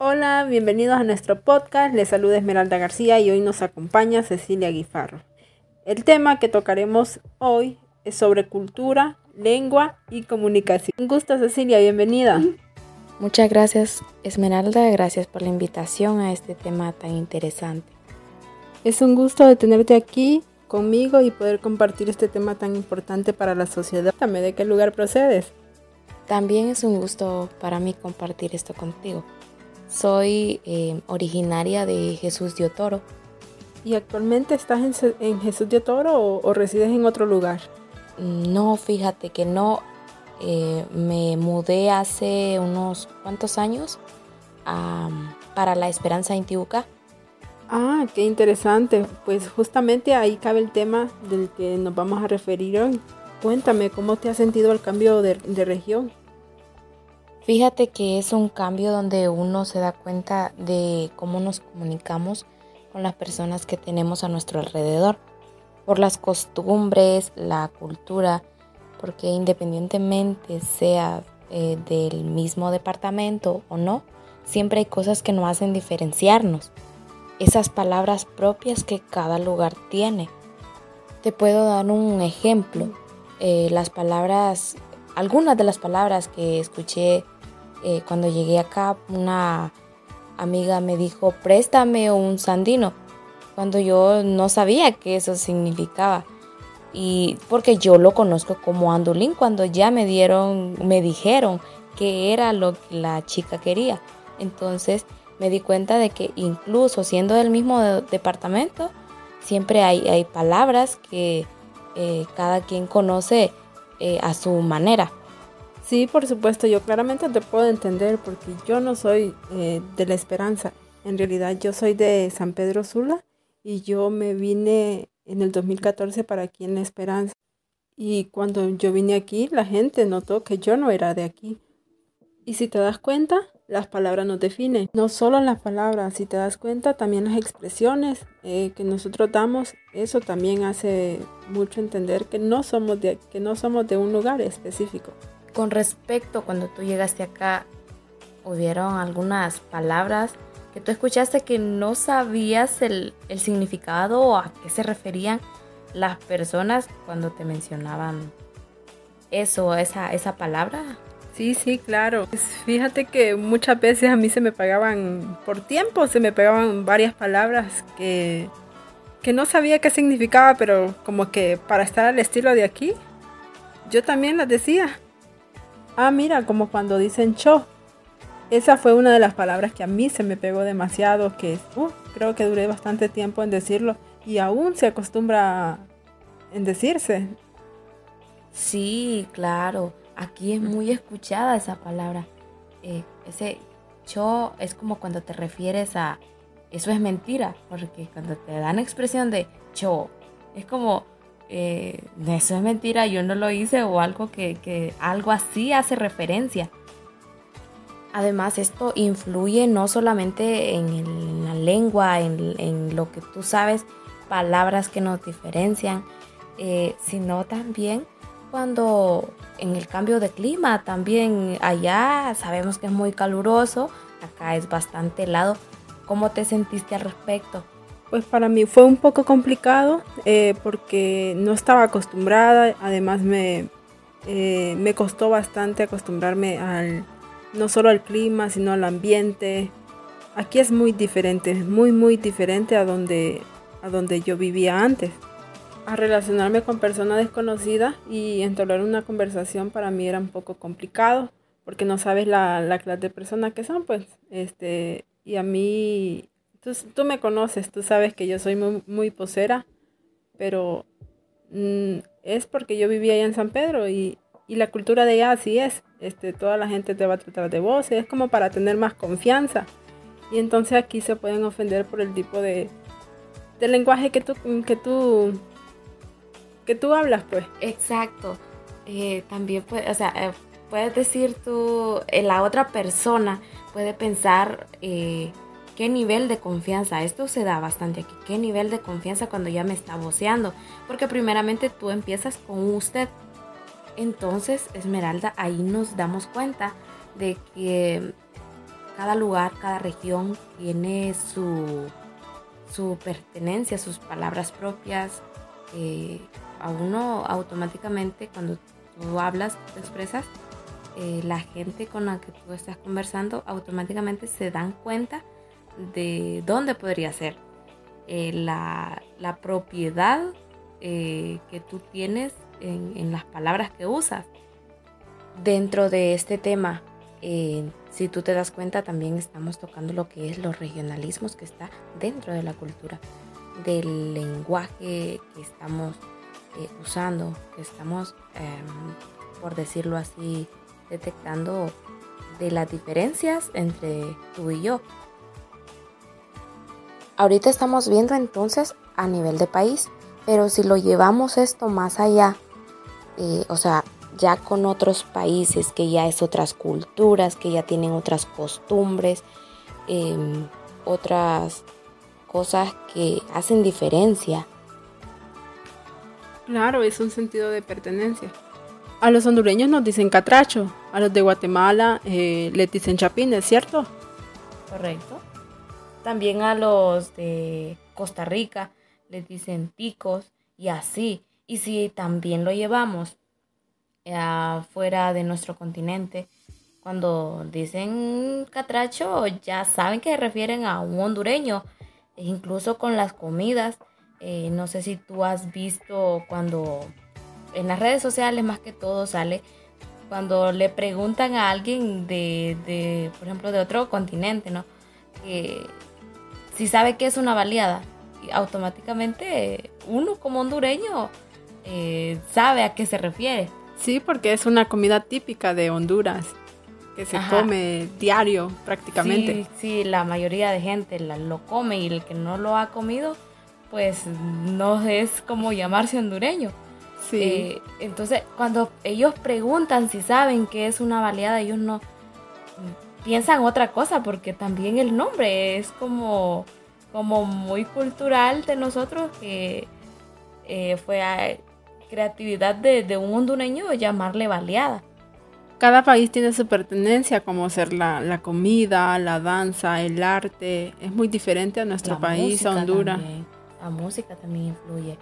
Hola, bienvenidos a nuestro podcast. Les saluda Esmeralda García y hoy nos acompaña Cecilia Guifarro. El tema que tocaremos hoy es sobre cultura, lengua y comunicación. Un gusto Cecilia, bienvenida. Muchas gracias Esmeralda, gracias por la invitación a este tema tan interesante. Es un gusto de tenerte aquí conmigo y poder compartir este tema tan importante para la sociedad. Dame de qué lugar procedes. También es un gusto para mí compartir esto contigo. Soy eh, originaria de Jesús de Otoro. ¿Y actualmente estás en, Jesús de Otoro o, resides en otro lugar? No, fíjate que no. Eh, me mudé hace unos cuantos años para La Esperanza Intibucá. Ah, qué interesante. Pues justamente ahí cabe el tema del que nos vamos a referir hoy. Cuéntame, ¿cómo te has sentido el cambio de, de región? Fíjate que es un cambio donde uno se da cuenta de cómo nos comunicamos con las personas que tenemos a nuestro alrededor, por las costumbres, la cultura, porque independientemente sea eh, del mismo departamento o no, siempre hay cosas que nos hacen diferenciarnos, esas palabras propias que cada lugar tiene. Te puedo dar un ejemplo, eh, las palabras, algunas de las palabras que escuché eh, cuando llegué acá, una amiga me dijo, préstame un sandino, cuando yo no sabía qué eso significaba. Y porque yo lo conozco como andulín, cuando ya me dieron, me dijeron que era lo que la chica quería. Entonces me di cuenta de que incluso siendo del mismo departamento, siempre hay, hay palabras que eh, cada quien conoce eh, a su manera. Sí, por supuesto, yo claramente te puedo entender porque yo no soy eh, de la esperanza. En realidad yo soy de San Pedro Sula y yo me vine en el 2014 para aquí en La Esperanza. Y cuando yo vine aquí, la gente notó que yo no era de aquí. Y si te das cuenta, las palabras nos definen. No solo las palabras, si te das cuenta, también las expresiones eh, que nosotros damos, eso también hace mucho entender que no somos de, que no somos de un lugar específico. Con respecto cuando tú llegaste acá, hubieron algunas palabras que tú escuchaste que no sabías el, significado o a qué se referían las personas cuando te mencionaban eso, esa, esa palabra. Sí, sí, claro. Pues fíjate que muchas veces a mí se me pagaban, por tiempo se me pegaban varias palabras que, que no sabía qué significaba, pero como que para estar al estilo de aquí, yo también las decía. Ah, mira, como cuando dicen cho. Esa fue una de las palabras que a mí se me pegó demasiado, que uh, creo que duré bastante tiempo en decirlo y aún se acostumbra en decirse. Sí, claro. Aquí es muy escuchada esa palabra. Eh, ese cho es como cuando te refieres a eso es mentira, porque cuando te dan expresión de cho, es como eh, eso es mentira, yo no lo hice o algo que, algo así hace referencia. Además, esto influye no solamente en la lengua, en, lo que tú sabes, palabras que nos diferencian, eh, sino también cuando en el cambio de clima, también allá sabemos que es muy caluroso, acá es bastante helado. ¿Cómo te sentiste al respecto? Pues para mí fue un poco complicado eh, porque no estaba acostumbrada, además me, eh, me costó bastante acostumbrarme al, no solo al clima, sino al ambiente. Aquí es muy diferente, muy muy diferente a donde, a donde yo vivía antes. A relacionarme con personas desconocidas y entablar una conversación para mí era un poco complicado porque no sabes la, la clase de personas que son, pues, este, y a mí Tú, me conoces, tú sabes que yo soy muy, muy pero mm, es porque yo vivía allá en San Pedro y, la cultura de allá así es. Este, toda la gente te va a tratar de voz, es como para tener más confianza. Y entonces aquí se pueden ofender por el tipo de, de lenguaje que tú, que tú, que tú hablas, pues. Exacto. Eh, también puede, o sea, eh, puedes decir tú, eh, la otra persona puede pensar qué nivel de confianza, esto se da bastante aquí, qué nivel de confianza cuando ya me está voceando, porque primeramente tú empiezas con usted. Entonces, Esmeralda, ahí nos damos cuenta de que cada lugar, cada región tiene su, su pertenencia, sus palabras propias. Eh, a uno automáticamente cuando tú hablas, te expresas, eh, la gente con la que tú estás conversando automáticamente se dan cuenta de dónde podría ser eh, la, propiedad que tú tienes en, en, las palabras que usas. Dentro de este tema eh, si tú te das cuenta, también estamos tocando lo que es los regionalismos que está dentro de la cultura, del lenguaje que estamos eh, usando, que estamos, em, por decirlo así, detectando de las diferencias entre tú y yo. Ahorita estamos viendo entonces a nivel de país, pero si lo llevamos esto más allá, eh, o sea, ya con otros países, que ya es otras culturas, que ya tienen otras costumbres, em, otras cosas que hacen diferencia. Claro, es un sentido de pertenencia. A los hondureños nos dicen catracho, a los de Guatemala eh, les dicen chapines, ¿cierto? Correcto. También a los de Costa Rica les dicen picos y así. Y si también lo llevamos fuera de nuestro continente. Cuando dicen catracho, ya saben que se refieren a un hondureño. E incluso con las comidas. Eh, no sé si tú has visto cuando en las redes sociales más que todo sale cuando le preguntan a alguien de, de por ejemplo, de otro continente, ¿no? Si sabe que es una baleada, automáticamente uno como hondureño eh, sabe a qué se refiere. Sí, porque es una comida típica de Honduras que se come diario prácticamente. Sí, sí, la mayoría de gente lo come y el que no lo ha comido, pues no es como llamarse hondureño. Sí. Eh, entonces, cuando ellos preguntan si saben que es una baleada, ellos no piensan otra cosa, porque también el nombre es como, como muy cultural de nosotros que eh, fue a, creatividad de, un hondureño llamarle baleada. Cada país tiene su pertenencia, como ser la, comida, la danza, el arte. Es muy diferente a nuestro país, a Honduras. La música también influye,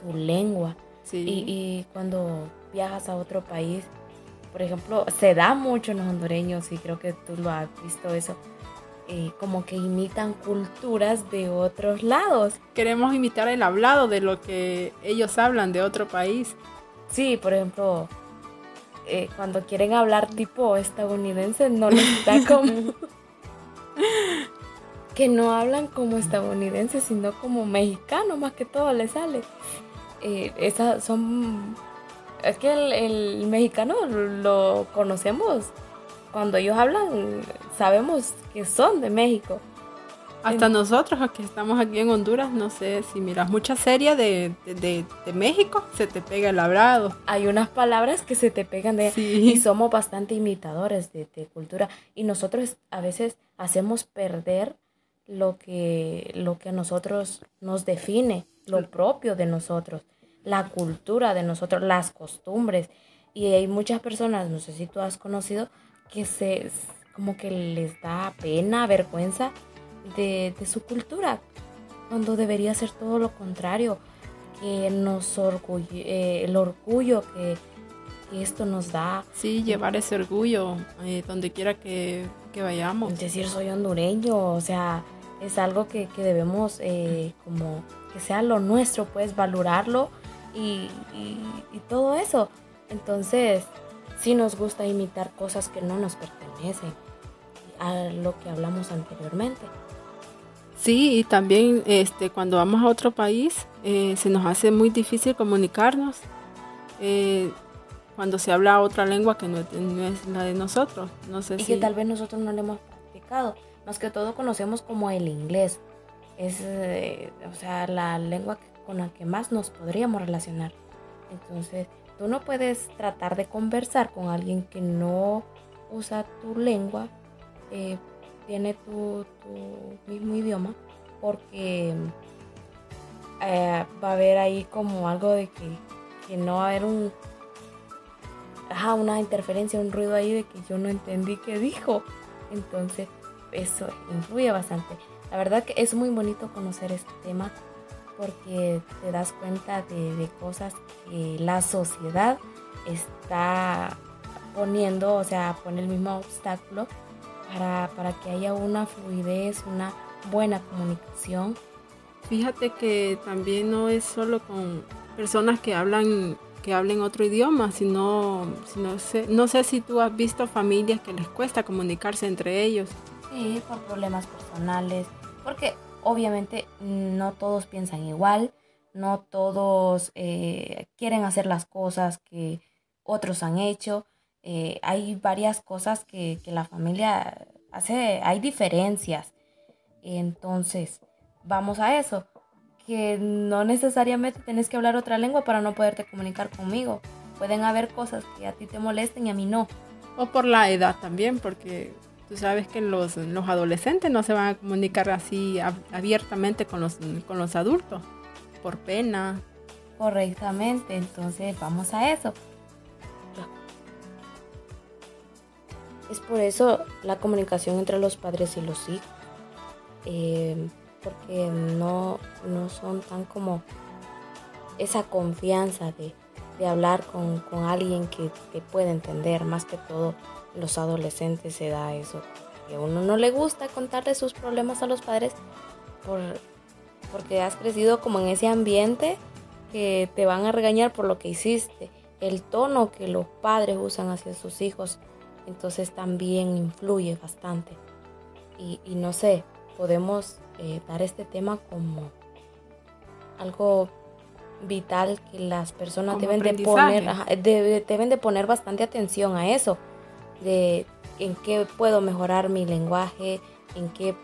su lengua. Y, cuando viajas a otro país, por ejemplo, se da mucho en los hondureños y creo que tú lo has visto eso eh, como que imitan culturas de otros lados. Queremos imitar el hablado de lo que ellos hablan de otro país. Sí, por ejemplo, eh, cuando quieren hablar tipo estadounidense, no les da como... que no hablan como estadounidenses, sino como mexicano, más que todo les sale. Eh, esas son... Es que el mexicano lo conocemos cuando ellos hablan, sabemos que son de México. Hasta nosotros, que estamos aquí en Honduras, no sé, si miras muchas series de, México, se te pega el hablado. Hay unas palabras que se te pegan de... Y somos bastante imitadores de, cultura. Y nosotros a veces hacemos perder lo que, lo que a nosotros nos define, lo propio de nosotros, la cultura de nosotros, las costumbres. Y hay muchas personas, no sé si tú has conocido, que se como que les da pena, vergüenza de, su cultura, cuando debería ser todo lo contrario, que nos orgullo, eh, el orgullo que, esto nos da. Sí, llevar ese orgullo eh, donde quiera que, vayamos. Decir soy hondureño, o sea, es algo que, debemos eh, como que sea lo nuestro, pues valorarlo y, y todo eso. Entonces, sí nos gusta imitar cosas que no nos pertenecen a lo que hablamos anteriormente. Sí, y también este, cuando vamos a otro país eh, se nos hace muy difícil comunicarnos eh, cuando se habla otra lengua que no, es la de nosotros. No sé y que tal vez nosotros no le hemos practicado. Más que todo conocemos como el inglés. Es eh, o sea, la lengua con la que más nos podríamos relacionar. Entonces, Tú no puedes tratar de conversar con alguien que no usa tu lengua, eh, tiene tu, mismo idioma, porque eh, va a haber ahí como algo de que, no va a haber un, una interferencia, un ruido ahí de que yo no entendí qué dijo. Entonces, eso influye bastante. La verdad que es muy bonito conocer este tema porque te das cuenta de, cosas que la sociedad está poniendo, o sea, pone el mismo obstáculo para, para que haya una fluidez, una buena comunicación. Fíjate que también no es solo con personas que hablan que hablen otro idioma, sino, sino sé, no sé si tú has visto familias que les cuesta comunicarse entre ellos. Sí, por problemas personales, porque obviamente no todos piensan igual, no todos eh, quieren hacer las cosas que otros han hecho. Eh, hay varias cosas que, que, la familia hace, hay diferencias. Entonces, vamos a eso, que no necesariamente tenés que hablar otra lengua para no poderte comunicar conmigo. Pueden haber cosas que a ti te molesten y a mí no. O por la edad también, porque Tú sabes que los, los adolescentes no se van a comunicar así abiertamente con los, con los adultos, por pena. Correctamente, entonces vamos a eso. Es por eso la comunicación entre los padres y los hijos. Eh, porque no, no son tan como esa confianza de, de hablar con, con, alguien que te puede entender, más que todo los adolescentes se da eso. Que uno no le gusta contarle sus problemas a los padres por, porque has crecido como en ese ambiente que te van a regañar por lo que hiciste. El tono que los padres usan hacia sus hijos, entonces también influye bastante. Y, no sé, podemos eh, dar este tema como algo vital que las personas deben de poner, deben de poner bastante atención a eso de en qué puedo mejorar mi lenguaje, en qué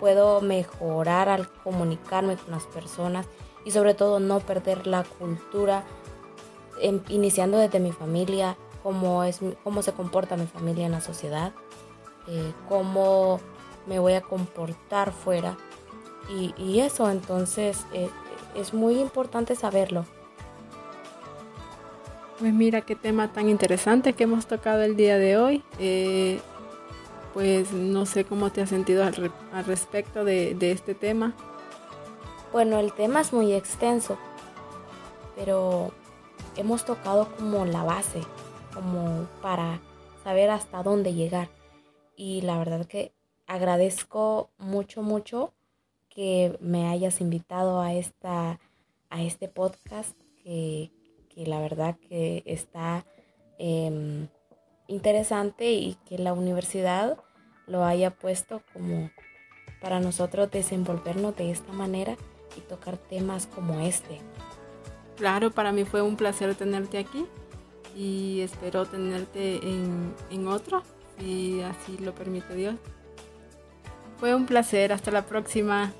puedo mejorar al comunicarme con las personas y sobre todo no perder la cultura, em, iniciando desde mi familia, cómo, es, cómo se comporta mi familia en la sociedad, eh, cómo me voy a comportar fuera. Y, eso entonces eh, es muy importante saberlo. Pues mira qué tema tan interesante que hemos tocado el día de hoy. Eh, pues no sé cómo te has sentido al, respecto de, de, este tema. Bueno, el tema es muy extenso, pero hemos tocado como la base, como para saber hasta dónde llegar. Y la verdad que agradezco mucho, mucho que me hayas invitado a, esta, a este podcast que, que la verdad que está em, interesante y que la universidad lo haya puesto como para nosotros desenvolvernos de esta manera y tocar temas como este. Claro, para mí fue un placer tenerte aquí y espero tenerte en, en otro, si así lo permite Dios. Fue un placer, hasta la próxima.